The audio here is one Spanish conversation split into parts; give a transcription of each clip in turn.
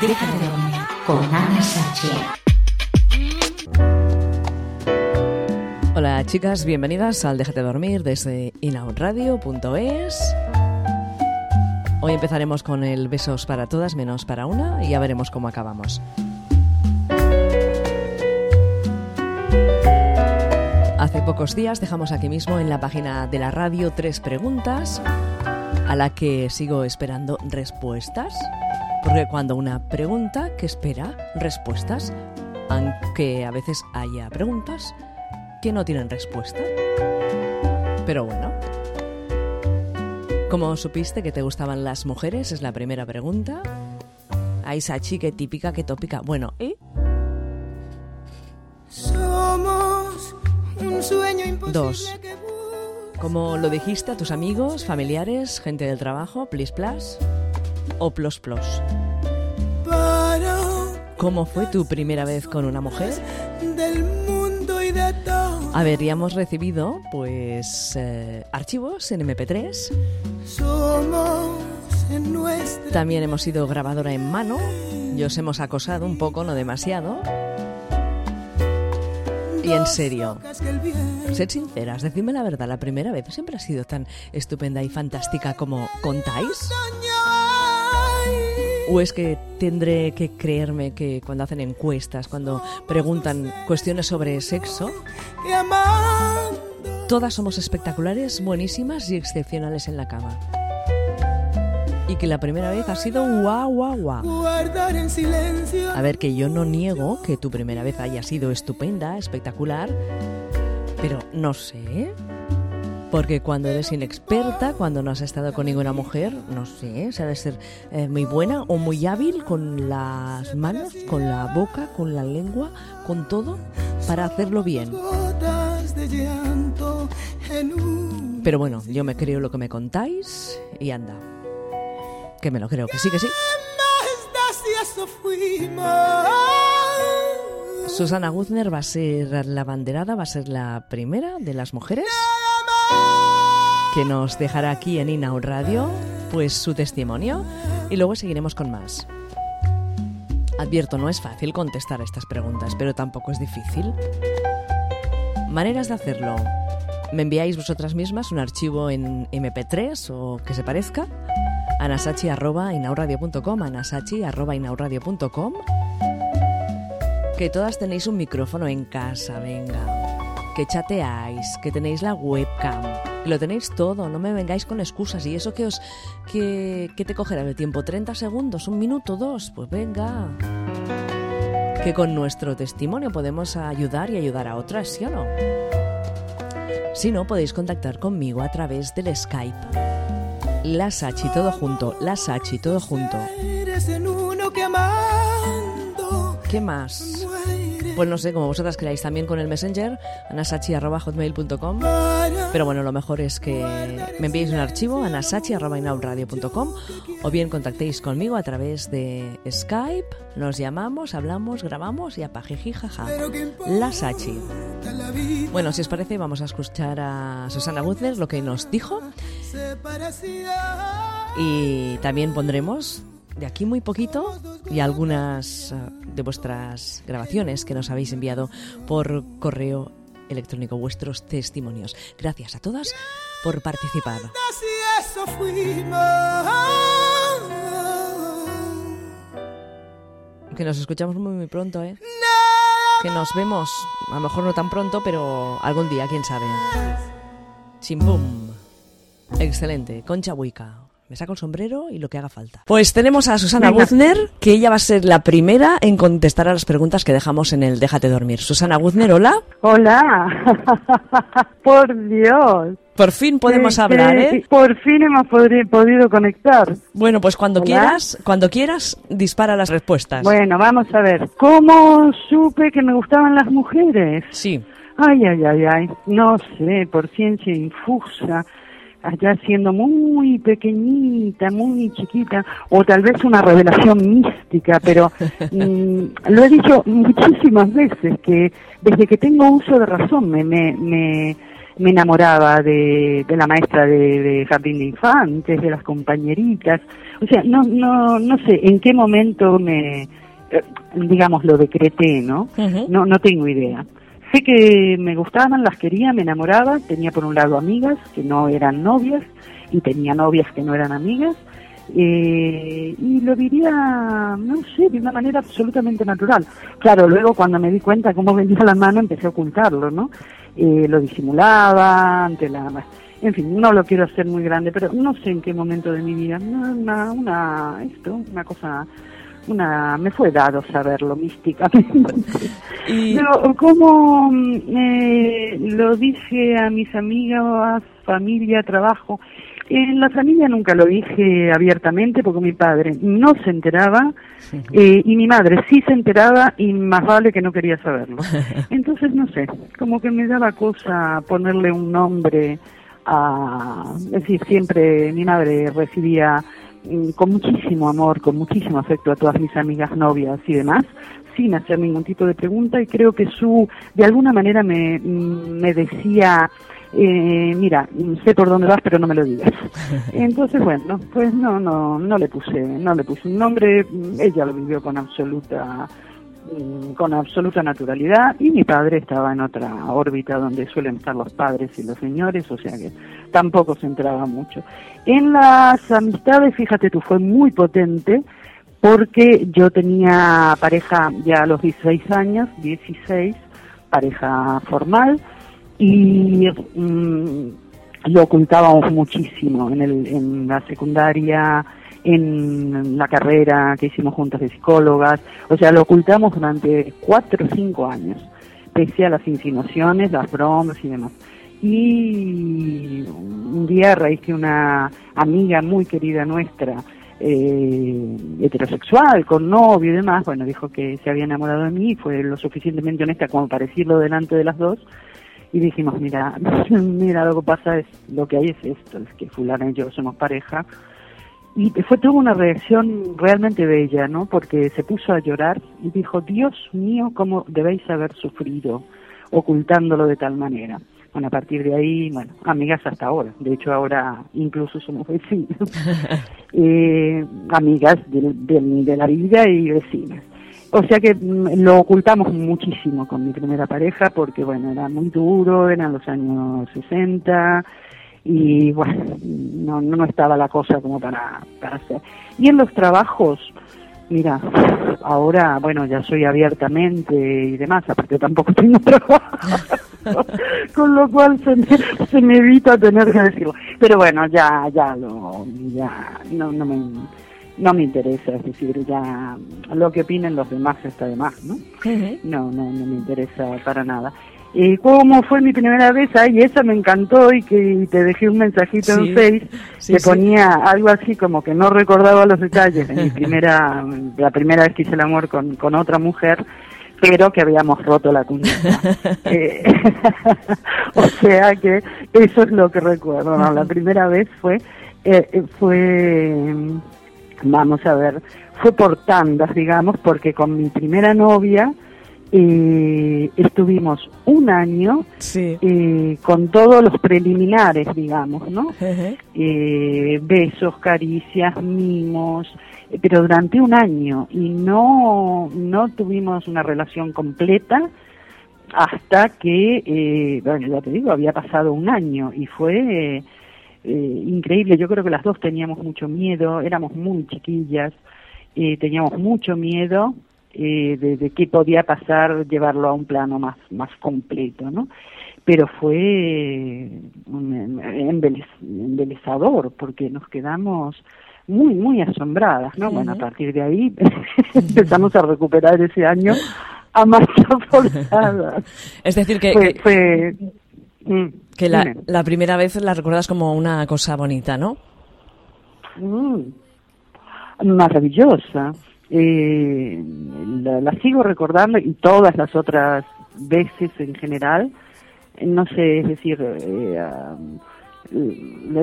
Déjate dormir con Ana Sánchez. Hola chicas, bienvenidas al Déjate dormir desde inaudradio.es. Hoy empezaremos con el besos para todas menos para una y ya veremos cómo acabamos. Hace pocos días dejamos aquí mismo en la página de la radio tres preguntas a la que sigo esperando respuestas. Porque cuando una pregunta que espera respuestas, aunque a veces haya preguntas que no tienen respuesta. Pero bueno. ¿Cómo supiste que te gustaban las mujeres? Es la primera pregunta. Ay, Sachi, qué típica, qué tópica. Bueno, ¿y? Somos un sueño imposible Dos. que Como lo dijiste a tus amigos, familiares, gente del trabajo, plis plas o plos plos. ¿Cómo fue tu primera vez con una mujer? del mundo y de todo. Recibido, pues, eh, archivos en MP3. Somos en nuestra También hemos sido grabadora en mano. Y os hemos acosado un poco, no demasiado. Y en serio, sed sinceras, decidme la verdad, la primera vez siempre ha sido tan estupenda y fantástica como contáis. ¿O es que tendré que creerme que cuando hacen encuestas, cuando preguntan cuestiones sobre sexo, todas somos espectaculares, buenísimas y excepcionales en la cama? Y que la primera vez ha sido guau, guau, guau. guardar en silencio A ver, que yo no niego que tu primera vez haya sido estupenda, espectacular, pero no sé. Porque cuando eres inexperta, cuando no has estado con ninguna mujer, no sé, de ser eh, muy buena o muy hábil con las manos, con la boca, con la lengua, con todo, para hacerlo bien. Pero bueno, yo me creo lo que me contáis y anda. Que me lo creo, que sí, que sí. Susana Guzner va a ser la banderada, va a ser la primera de las mujeres que nos dejará aquí en Inau Radio pues su testimonio y luego seguiremos con más. Advierto, no es fácil contestar a estas preguntas, pero tampoco es difícil. Maneras de hacerlo. Me enviáis vosotras mismas un archivo en MP3 o que se parezca. anasachi.inauradio.com anasachi.inauradio.com Que todas tenéis un micrófono en casa, venga que chateáis, que tenéis la webcam, que lo tenéis todo, no me vengáis con excusas. ¿Y eso que os que, que te cogerá el tiempo? ¿30 segundos? ¿Un minuto? ¿Dos? Pues venga. Que con nuestro testimonio podemos ayudar y ayudar a otras, ¿sí o no? Si no, podéis contactar conmigo a través del Skype. La Sachi todo junto, la Sachi todo junto. ¿Qué más? Pues no sé, como vosotras queráis, también con el Messenger, anasachi.hotmail.com. Pero bueno, lo mejor es que me enviéis un archivo a nasachi.inauradio.com o bien contactéis conmigo a través de Skype, nos llamamos, hablamos, grabamos y jaja. La Sachi. Bueno, si os parece, vamos a escuchar a Susana Guzner lo que nos dijo y también pondremos de aquí muy poquito y algunas eh, de vuestras grabaciones que nos habéis enviado por correo electrónico, vuestros testimonios. Gracias a todas por participar. Que nos escuchamos muy, muy pronto, ¿eh? Que nos vemos, a lo mejor no tan pronto, pero algún día, quién sabe. Chimbum. Excelente. Concha Buica. Me saco el sombrero y lo que haga falta. Pues tenemos a Susana Guzner, que ella va a ser la primera en contestar a las preguntas que dejamos en el Déjate dormir. Susana Guzner, hola. Hola, por Dios. Por fin podemos hablar, que ¿eh? Por fin hemos podido conectar. Bueno, pues cuando Hola. quieras, cuando quieras, dispara las respuestas. Bueno, vamos a ver. ¿Cómo supe que me gustaban las mujeres? Sí. Ay, ay, ay, ay. No sé, por ciencia infusa. Allá siendo muy pequeñita, muy chiquita, o tal vez una revelación mística, pero mm, lo he dicho muchísimas veces que desde que tengo uso de razón me, me, me, me enamoraba de, de la maestra de, de jardín de infantes, de las compañeritas. O sea, no, no, no sé en qué momento me, eh, digamos, lo decreté, ¿no? No, no tengo idea. Sé que me gustaban, las quería, me enamoraba. Tenía por un lado amigas que no eran novias y tenía novias que no eran amigas. Eh, y lo diría, no sé, de una manera absolutamente natural. Claro, luego cuando me di cuenta cómo venía la mano empecé a ocultarlo, ¿no? Eh, lo disimulaba ante la... En fin, no lo quiero hacer muy grande, pero no sé en qué momento de mi vida. Una, una, una esto, una cosa, una, me fue dado saberlo místicamente. Y- Pero como mm, eh, lo dije a mis amigas, familia, trabajo, en la familia nunca lo dije abiertamente porque mi padre no se enteraba eh, y mi madre sí se enteraba y más vale que no quería saberlo. Entonces, no sé, como que me daba cosa ponerle un nombre a... Es decir, siempre mi madre recibía con muchísimo amor, con muchísimo afecto a todas mis amigas, novias y demás, sin hacer ningún tipo de pregunta y creo que su, de alguna manera me, mm, me decía, eh, mira, mm, sé por dónde vas pero no me lo digas. Entonces, bueno, pues no, no, no le puse, no le puse un nombre, mm, ella lo vivió con absoluta mm, con absoluta naturalidad y mi padre estaba en otra órbita donde suelen estar los padres y los señores, o sea que tampoco se enteraba mucho. En las amistades, fíjate tú, fue muy potente porque yo tenía pareja ya a los 16 años, 16, pareja formal y mm, lo ocultábamos muchísimo en, el, en la secundaria, en la carrera que hicimos juntas de psicólogas, o sea, lo ocultamos durante cuatro o cinco años, pese a las insinuaciones, las bromas y demás. Y un día, a raíz que una amiga muy querida nuestra, eh, heterosexual, con novio y demás, bueno, dijo que se había enamorado de mí, fue lo suficientemente honesta como para decirlo delante de las dos, y dijimos, mira, mira, lo que pasa es, lo que hay es esto, es que fulana y yo somos pareja, y fue tuvo una reacción realmente bella, ¿no? Porque se puso a llorar y dijo, Dios mío, cómo debéis haber sufrido ocultándolo de tal manera. Bueno, a partir de ahí, bueno, amigas hasta ahora. De hecho, ahora incluso somos vecinos. eh, amigas del- de la vida y vecinas. O sea que mm, lo ocultamos muchísimo con mi primera pareja porque, bueno, era muy duro, eran los años 60 y, bueno, no, no estaba la cosa como para, para hacer. Y en los trabajos, mira, ahora, bueno, ya soy abiertamente y demás, aparte tampoco tengo trabajo, con lo cual se me, se me evita tener que decirlo. Pero bueno, ya, ya lo, ya, no, no me, no me interesa, es decir, ya lo que opinen los demás está de más, ¿no? No, no, no me interesa para nada. Eh, ¿Cómo fue mi primera vez? Ay, esa me encantó y que te dejé un mensajito Sí, en Face sí, que sí. ponía algo así como que no recordaba los detalles de mi primera, la primera vez que hice el amor con, con otra mujer, pero que habíamos roto la cuñita. Eh, o sea que eso es lo que recuerdo. ¿no? La primera vez fue, eh, eh, fue, vamos a ver, fue por tandas, digamos, porque con mi primera novia eh, estuvimos un año Sí. eh, con todos los preliminares, digamos, ¿no? Eh, besos, caricias, mimos, pero durante un año y no, no tuvimos una relación completa hasta que, eh, bueno, ya te digo, había pasado un año y fue eh, increíble. Yo creo que las dos teníamos mucho miedo, éramos muy chiquillas, eh, teníamos mucho miedo eh, de, de qué podía pasar, llevarlo a un plano más, más completo, ¿no? Pero fue un- embelez- embelezador porque nos quedamos muy, muy asombradas, ¿no? Bueno, a partir de ahí empezamos a recuperar ese año a marcha forzada. Es decir, que, Fue, que, fue mm, que la, dime. la primera vez la recuerdas como una cosa bonita, ¿no? Mm, maravillosa. Eh, la, la sigo recordando y todas las otras veces en general. No sé, es decir, eh,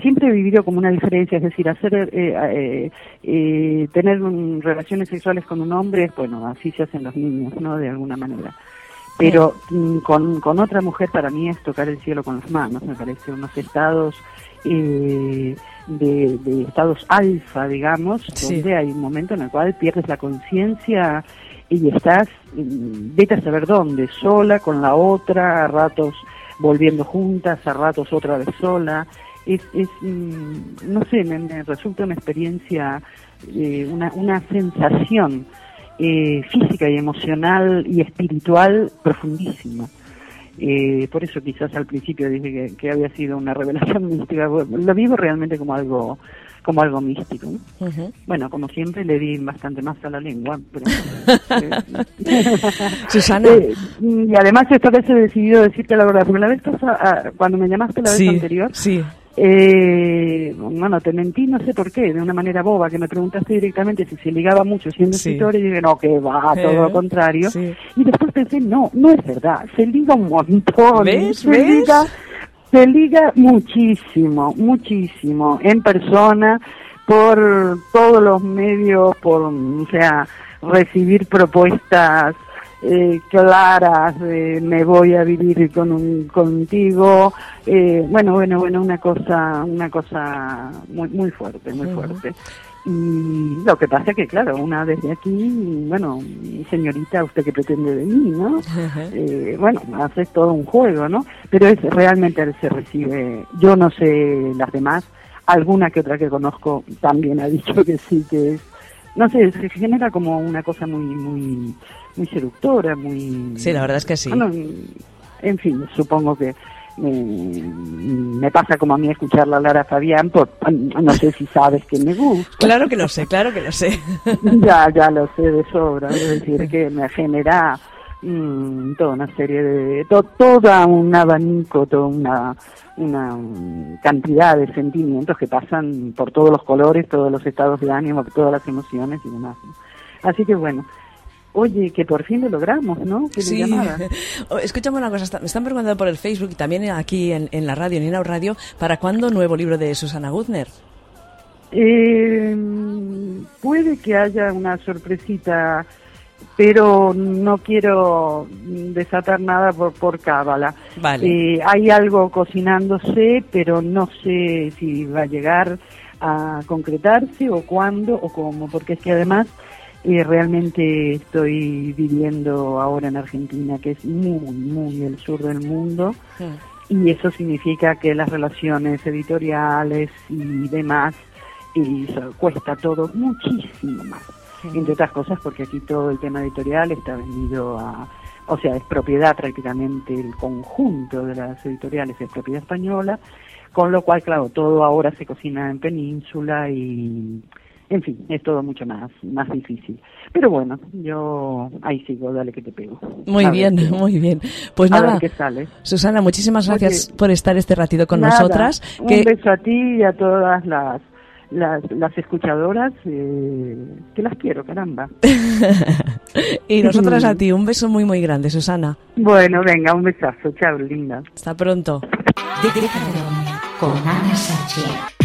siempre he vivido como una diferencia, es decir, hacer, eh, eh, eh, tener un- relaciones sexuales con un hombre, bueno, así se hacen los niños, ¿no? De alguna manera. pero mm, con, con otra mujer para mí es tocar el cielo con las manos, me parece, unos estados eh, de, de estados alfa, digamos, Sí. donde hay un momento en el cual pierdes la conciencia y estás, mm, vete a saber dónde, sola con la otra, a ratos volviendo juntas, a ratos otra vez sola. Es, es mm, no sé, me, me resulta una experiencia, eh, una, una sensación eh, física y emocional y espiritual profundísima. Eh, por eso quizás al principio dije que, que había sido una revelación mística. Lo vivo realmente como algo como algo místico. Bueno, como siempre le di bastante más a la lengua. pero, eh, Susana. eh, y además esta vez he decidido decirte la verdad, porque la vez pasada, ah, cuando me llamaste la vez sí, anterior, sí. Eh, bueno, te mentí, no sé por qué, de una manera boba, que me preguntaste directamente si se ligaba mucho siendo Sí. escritor y dije, no, que va, todo Eh, lo contrario. sí. Y después pensé, no, no es verdad, se liga un montón. ¿Ves? Se ¿Ves? liga, se liga muchísimo, muchísimo, en persona, por todos los medios, por, o sea, recibir propuestas eh, claras, de me voy a vivir con un, contigo, eh, bueno, bueno, bueno, una cosa, una cosa muy, muy fuerte, muy fuerte. Y lo que pasa que, claro, una desde aquí, bueno, señorita, ¿usted qué pretende de mí, no? Eh, bueno, haces todo un juego, ¿no? Pero es realmente se recibe, yo no sé las demás, alguna que otra que conozco también ha dicho que sí, que es, no sé, se genera como una cosa muy, muy, muy seductora, muy... Sí, la verdad es que sí. Bueno, en fin, supongo que me, me pasa como a mí escuchar a Lara Fabián, por, no sé si sabes que me gusta. Claro que lo sé, claro que lo sé. ya, ya lo sé de sobra, es decir, que me genera mm, toda una serie de, to, toda un abanico, toda una, una mm, cantidad de sentimientos que pasan por todos los colores, todos los estados de ánimo, todas las emociones y demás. Así que bueno, oye, que por fin lo logramos, ¿no? Que Sí. Oh, Escúchame una cosa, está- me están preguntando por el Facebook y también aquí en, en la radio, en Inau Radio, ¿para cuándo nuevo libro de Susana Gutner? Eh, puede que haya una sorpresita, pero no quiero desatar nada por, por cábala. Vale. Eh, hay algo cocinándose, pero no sé si va a llegar a concretarse o cuándo o cómo, porque es que además eh, realmente estoy viviendo ahora en Argentina, que es muy, muy el sur del mundo. Y eso significa que las relaciones editoriales y demás, y eso cuesta todo muchísimo más. Entre otras cosas porque aquí todo el tema editorial está vendido a, o sea, es propiedad prácticamente el conjunto de las editoriales, es propiedad española, con lo cual, claro, todo ahora se cocina en península y, en fin, es todo mucho más, más difícil. Pero bueno, yo ahí sigo, dale que te pego. Muy A bien, muy bien. Pues nada, ver qué sale. Susana, muchísimas Oye, gracias por estar este ratito con Nada, nosotras. Un Que, beso a ti y a todas las, las, las escuchadoras, eh, que las quiero, caramba. y nosotras a ti, un beso muy, muy grande, Susana. Bueno, venga, un besazo, chao, linda. Hasta pronto. Dormir con Ana Sánchez.